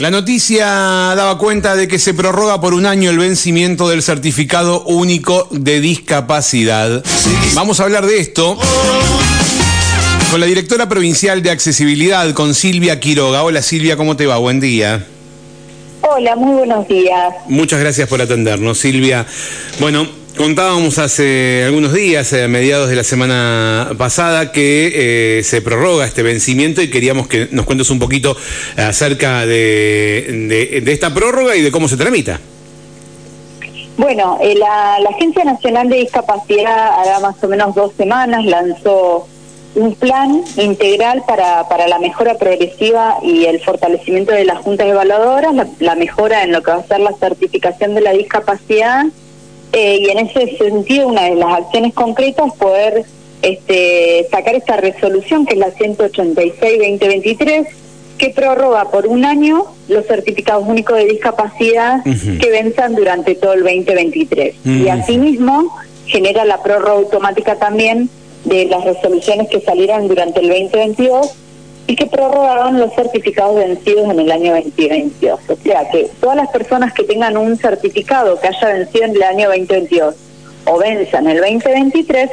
La noticia daba cuenta de que se prorroga por un año el vencimiento del certificado único de discapacidad. Vamos a hablar de esto con la directora provincial de accesibilidad, con Silvia Quiroga. Hola Silvia, ¿cómo te va? Buen día. Hola, muy buenos días. Muchas gracias por atendernos, Silvia. Bueno, Contábamos hace algunos días, a mediados de la semana pasada, que eh, se prorroga este vencimiento y queríamos que nos cuentes un poquito acerca de, esta prórroga y de cómo se tramita. Bueno, eh, la, Agencia Nacional de Discapacidad hará más o menos dos semanas lanzó un plan integral para, para la mejora progresiva y el fortalecimiento de las juntas evaluadoras, la mejora en lo que va a ser la certificación de la discapacidad eh, y en ese sentido una de las acciones concretas es poder este, sacar esta resolución que es la 186-2023 que prorroga por un año los certificados únicos de discapacidad que venzan durante todo el 2023. Y asimismo genera la prórroga automática también de las resoluciones que salieron durante el 2022 y que prorrogaron los certificados vencidos en el año 2022. O sea que todas las personas que tengan un certificado que haya vencido en el año 2022 o venzan el 2023,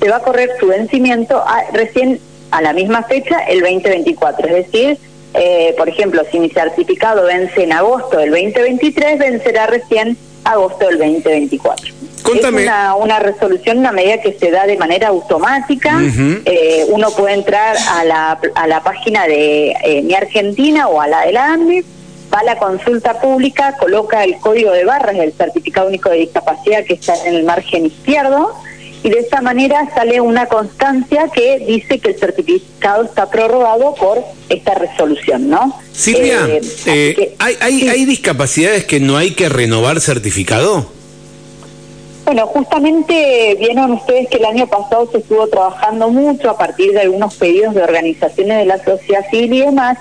se va a correr su vencimiento recién a la misma fecha, el 2024. Es decir, eh, por ejemplo, si mi certificado vence en agosto del 2023, vencerá recién agosto del 2024. Es una, una, resolución, una medida que se da de manera automática. eh, uno puede entrar a la, a la página de eh, Mi Argentina o a la de la ANDE, va a la consulta pública, coloca el código de barras del certificado único de discapacidad que está en el margen izquierdo y de esa manera sale una constancia que dice que el certificado está prorrogado por esta resolución, ¿no? Silvia, eh, eh, ¿hay, hay, ¿hay discapacidades que no hay que renovar certificado? Bueno, justamente vieron ustedes que el año pasado se estuvo trabajando mucho a partir de algunos pedidos de organizaciones de la sociedad civil y demás,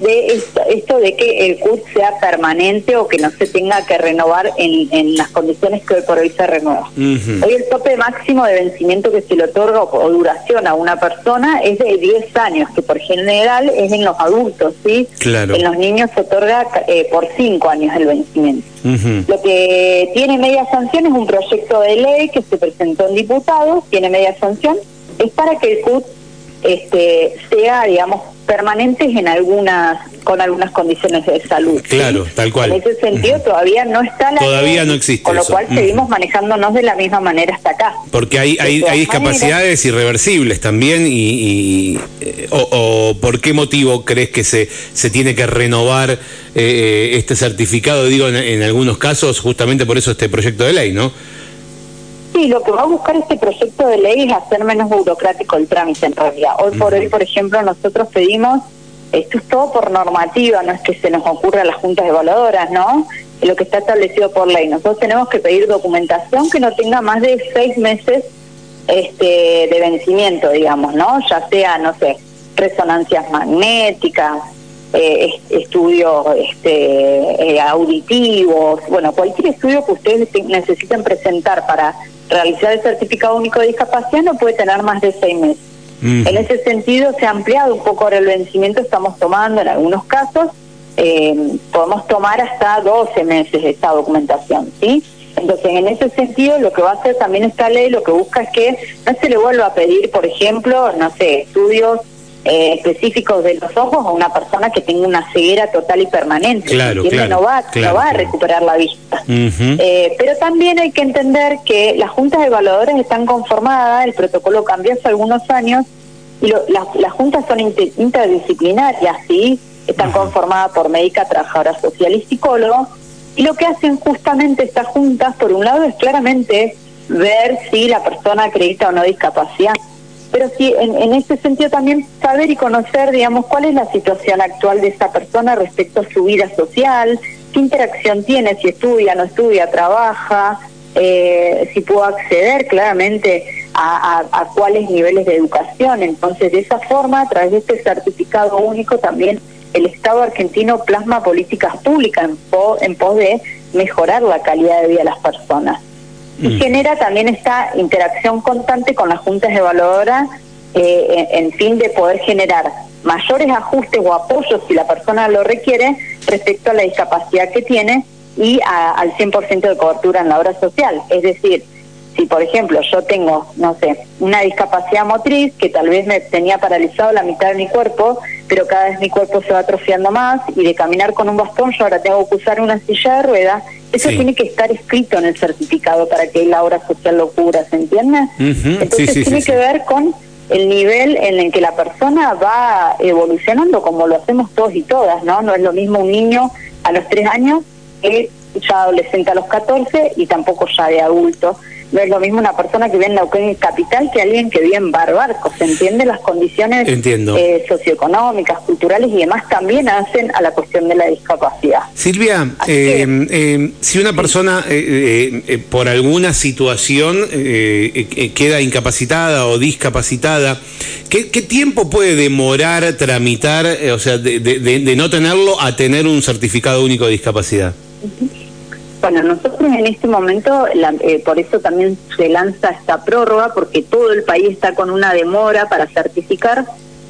de esto, de que el CUT sea permanente o que no se tenga que renovar en, las condiciones que hoy por hoy se renueva. Hoy el tope máximo de vencimiento que se le otorga o, duración a una persona es de 10 años, que por general es en los adultos, ¿sí? Claro. En los niños se otorga eh, por 5 años el vencimiento. Lo que tiene media sanción es un proyecto de ley que se presentó en diputados, tiene media sanción, es para que el CUT este, sea, digamos, permanentes en algunas con algunas condiciones de salud. Claro, tal cual. En ese sentido todavía no está la Todavía no existe Con lo cual seguimos manejándonos de la misma manera hasta acá. Porque hay hay, hay discapacidades irreversibles también y, eh, o, por qué motivo crees que se se tiene que renovar eh, este certificado, digo en algunos casos justamente por eso este proyecto de ley, ¿no? Sí, lo que va a buscar este proyecto de ley es hacer menos burocrático el trámite en realidad. Hoy por hoy, por ejemplo, nosotros pedimos, esto es todo por normativa, no es que se nos ocurra a las juntas evaluadoras, ¿no? Lo que está establecido por ley. Nosotros tenemos que pedir documentación que no tenga más de seis meses este, de vencimiento, digamos, ¿no? Ya sea, no sé, resonancias magnéticas, eh, estudios este, eh, auditivos, bueno, cualquier estudio que ustedes necesiten presentar para realizar el certificado único de discapacidad no puede tener más de seis meses. En ese sentido se ha ampliado un poco ahora el vencimiento, estamos tomando en algunos casos, eh, podemos tomar hasta 12 meses esta documentación, ¿sí? Entonces, en ese sentido, lo que va a hacer también esta ley, lo que busca es que no se le vuelva a pedir, por ejemplo, no sé, estudios eh, específicos de los ojos a una persona que tenga una ceguera total y permanente. Claro, no va, no va a recuperar la vista. eh, pero también hay que entender que las juntas evaluadoras están conformadas, el protocolo cambió hace algunos años, y las, juntas son interdisciplinarias, ¿sí? Están conformadas por médica, trabajadora social y psicólogo. Y lo que hacen justamente estas juntas, por un lado, es claramente ver si la persona acredita o no discapacidad pero sí, en, ese sentido también saber y conocer, digamos, cuál es la situación actual de esta persona respecto a su vida social, qué interacción tiene, si estudia, no estudia, trabaja, eh, si pudo acceder claramente a, a, cuáles niveles de educación. Entonces, de esa forma, a través de este certificado único, también el Estado argentino plasma políticas públicas en, en pos de mejorar la calidad de vida de las personas y genera también esta interacción constante con las juntas evaluadoras eh, en, fin de poder generar mayores ajustes o apoyos si la persona lo requiere respecto a la discapacidad que tiene y al 100% de cobertura en la obra social. Es decir, si por ejemplo yo tengo, no sé, una discapacidad motriz que tal vez me tenía paralizado la mitad de mi cuerpo, pero cada vez mi cuerpo se va atrofiando más y de caminar con un bastón yo ahora tengo que usar una silla de ruedas, eso tiene que estar escrito en el certificado para que la obra social lo cubra, ¿se entiende? Entonces tiene que ver con el nivel en el que la persona va evolucionando como lo hacemos todos y todas, ¿no? No es lo mismo un niño a los tres años que ya adolescente a los 14 y tampoco ya de adulto no es lo mismo una persona que vive en Neuquén capital que alguien que vive en Barbarco, ¿se entiende? Las condiciones eh, socioeconómicas, culturales y demás también hacen a la cuestión de la discapacidad. Silvia, eh, eh, si una persona por alguna situación queda incapacitada o discapacitada, ¿qué, tiempo puede demorar tramitar, o sea, de, no tenerlo a tener un certificado único de discapacidad? Bueno, nosotros en este momento, eh, por eso también se lanza esta prórroga, porque todo el país está con una demora para certificar,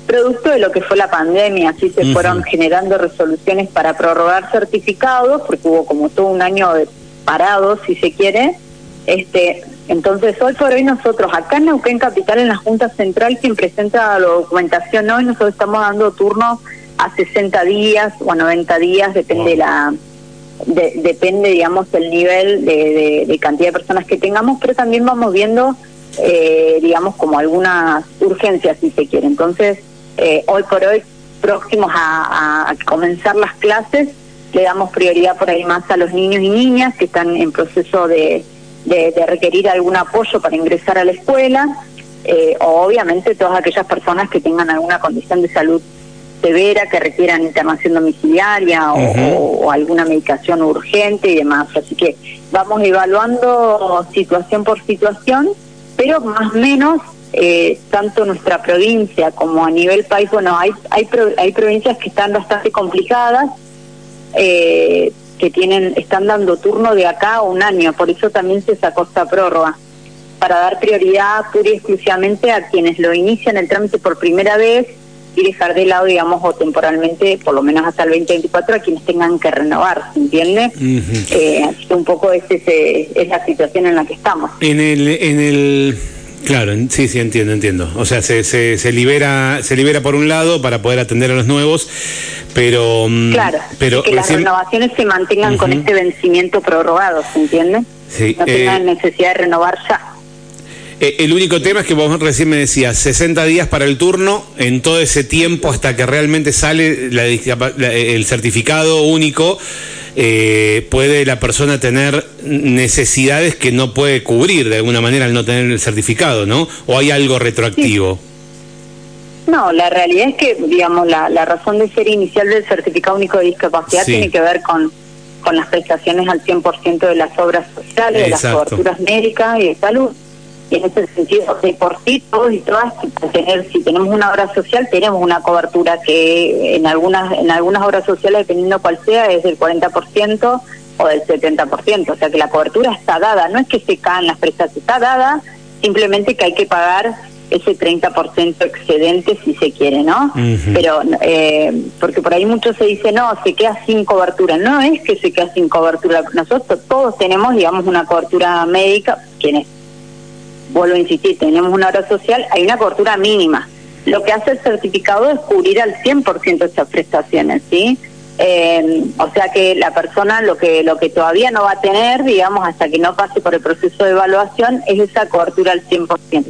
producto de lo que fue la pandemia, así se fueron generando resoluciones para prorrogar certificados, porque hubo como todo un año de parado, si se quiere. Este, entonces, hoy por hoy nosotros, acá en Neuquén Capital, en la Junta Central, quien presenta la documentación hoy, nosotros estamos dando turno a 60 días o a 90 días, depende de la depende, digamos, el nivel de, cantidad de personas que tengamos, pero también vamos viendo, eh, digamos, como algunas urgencias, si se quiere. Entonces, eh, hoy por hoy, próximos a, comenzar las clases, le damos prioridad por ahí más a los niños y niñas que están en proceso de, requerir algún apoyo para ingresar a la escuela, eh, o obviamente todas aquellas personas que tengan alguna condición de salud severa que requieran internación domiciliaria o, alguna medicación urgente y demás. Así que vamos evaluando situación por situación, pero más o menos eh, tanto nuestra provincia como a nivel país, bueno, hay, hay, hay provincias que están bastante complicadas, eh, que tienen están dando turno de acá a un año, por eso también se sacó esta prórroga para dar prioridad pura y exclusivamente a quienes lo inician el trámite por primera vez y dejar de lado, digamos, o temporalmente, por lo menos hasta el 2024, a quienes tengan que renovar, ¿se entiende? Eh, así que un poco es, ese, es la situación en la que estamos. En el, en el Claro, sí, sí, entiendo, entiendo. O sea, se, se, libera se libera por un lado para poder atender a los nuevos, pero... Mm, claro, pero que las renovaciones se mantengan con este vencimiento prorrogado, ¿se entiende? Sí, no tengan eh, necesidad de renovar ya. Eh, el único tema es que vos recién me decías 60 días para el turno, en todo ese tiempo hasta que realmente sale el certificado único, eh, puede la persona tener necesidades que no puede cubrir de alguna manera al no tener el certificado, ¿no? ¿O hay algo retroactivo? No, la realidad es que, digamos, la, razón de ser inicial del certificado único de discapacidad tiene que ver con, con las prestaciones al 100% de las obras sociales, de las coberturas médicas y de salud en ese sentido, de por sí, todos y todas, tener, si tenemos una obra social, tenemos una cobertura que en algunas en algunas obras sociales, dependiendo cuál sea, es del 40% o del 70%. O sea que la cobertura está dada, no es que se caen las prestaciones, está dada, simplemente que hay que pagar ese 30% excedente si se quiere, ¿no? Pero, eh, porque por ahí mucho se dice, no, se queda sin cobertura. No es que se queda sin cobertura. Nosotros todos tenemos, digamos, una cobertura médica, quienes vuelvo a insistir, tenemos una obra social, hay una cobertura mínima. Lo que hace el certificado es cubrir al 100% esas prestaciones, ¿sí? Eh, o sea que la persona lo que lo que todavía no va a tener, digamos, hasta que no pase por el proceso de evaluación, es esa cobertura al 100%.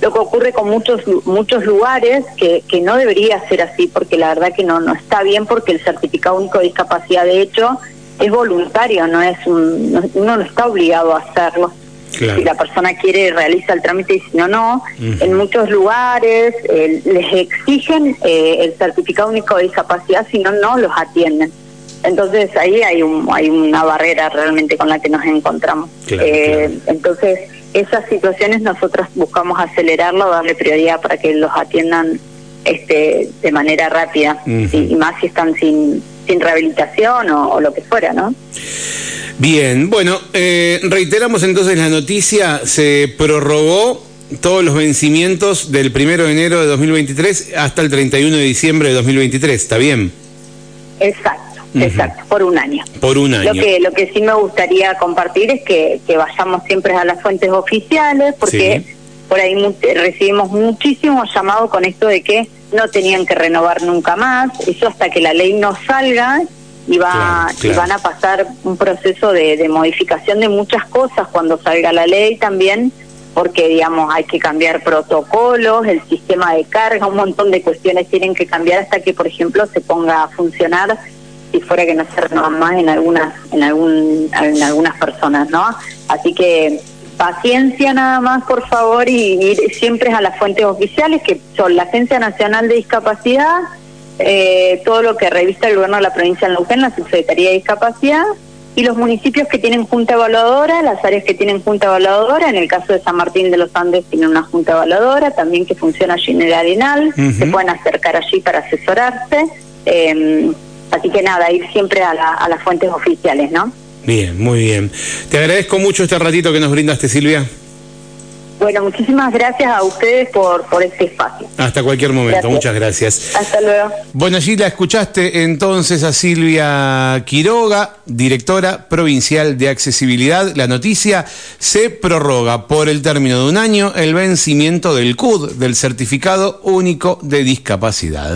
Lo que ocurre con muchos muchos lugares, que, que no debería ser así, porque la verdad que no, no está bien, porque el certificado único de discapacidad, de hecho, es voluntario, no es un, no está obligado a hacerlo. Si la persona quiere, realiza el trámite y si no, no. En muchos lugares les exigen eh, el certificado único de discapacidad, si no, no los atienden. Entonces ahí hay, un, hay una barrera realmente con la que nos encontramos. Eh, entonces esas situaciones nosotros buscamos acelerarlo, darle prioridad para que los atiendan este, de manera rápida y, más si están sin, sin rehabilitación o, o lo que fuera, ¿no? Bien, bueno, eh, reiteramos entonces la noticia, se prorrogó todos los vencimientos del 1 de enero de 2023 hasta el 31 de diciembre de 2023, ¿está bien? Exacto, exacto, por un año. Por un año. Lo que, lo que sí me gustaría compartir es que, que vayamos siempre a las fuentes oficiales, porque por ahí recibimos muchísimos llamados con esto de que no tenían que renovar nunca más, eso hasta que la ley no salga y, va, y van a pasar un proceso de, de modificación de muchas cosas cuando salga la ley también porque digamos hay que cambiar protocolos, el sistema de carga, un montón de cuestiones tienen que cambiar hasta que por ejemplo se ponga a funcionar si fuera que no se renovan más en algunas en algún en algunas personas, ¿no? Así que paciencia nada más, por favor, y ir siempre a las fuentes oficiales que son la Agencia Nacional de Discapacidad, eh, todo lo que revista el gobierno de la provincia de Neuquén, la Subsecretaría de Discapacidad y los municipios que tienen junta evaluadora, las áreas que tienen junta evaluadora, en el caso de San Martín de los Andes tiene una junta evaluadora, también que funciona allí en el Arenal, se pueden acercar allí para asesorarse, eh, así que nada, ir siempre a, a las fuentes oficiales, ¿no? Bien, muy bien. Te agradezco mucho este ratito que nos brindaste, Silvia. Bueno, muchísimas gracias a ustedes por, por este espacio. Hasta cualquier momento, muchas gracias. Hasta luego. Bueno, allí la escuchaste entonces a Silvia Quiroga, directora provincial de accesibilidad. La noticia se prorroga por el término de un año el vencimiento del CUD, del Certificado Único de Discapacidad.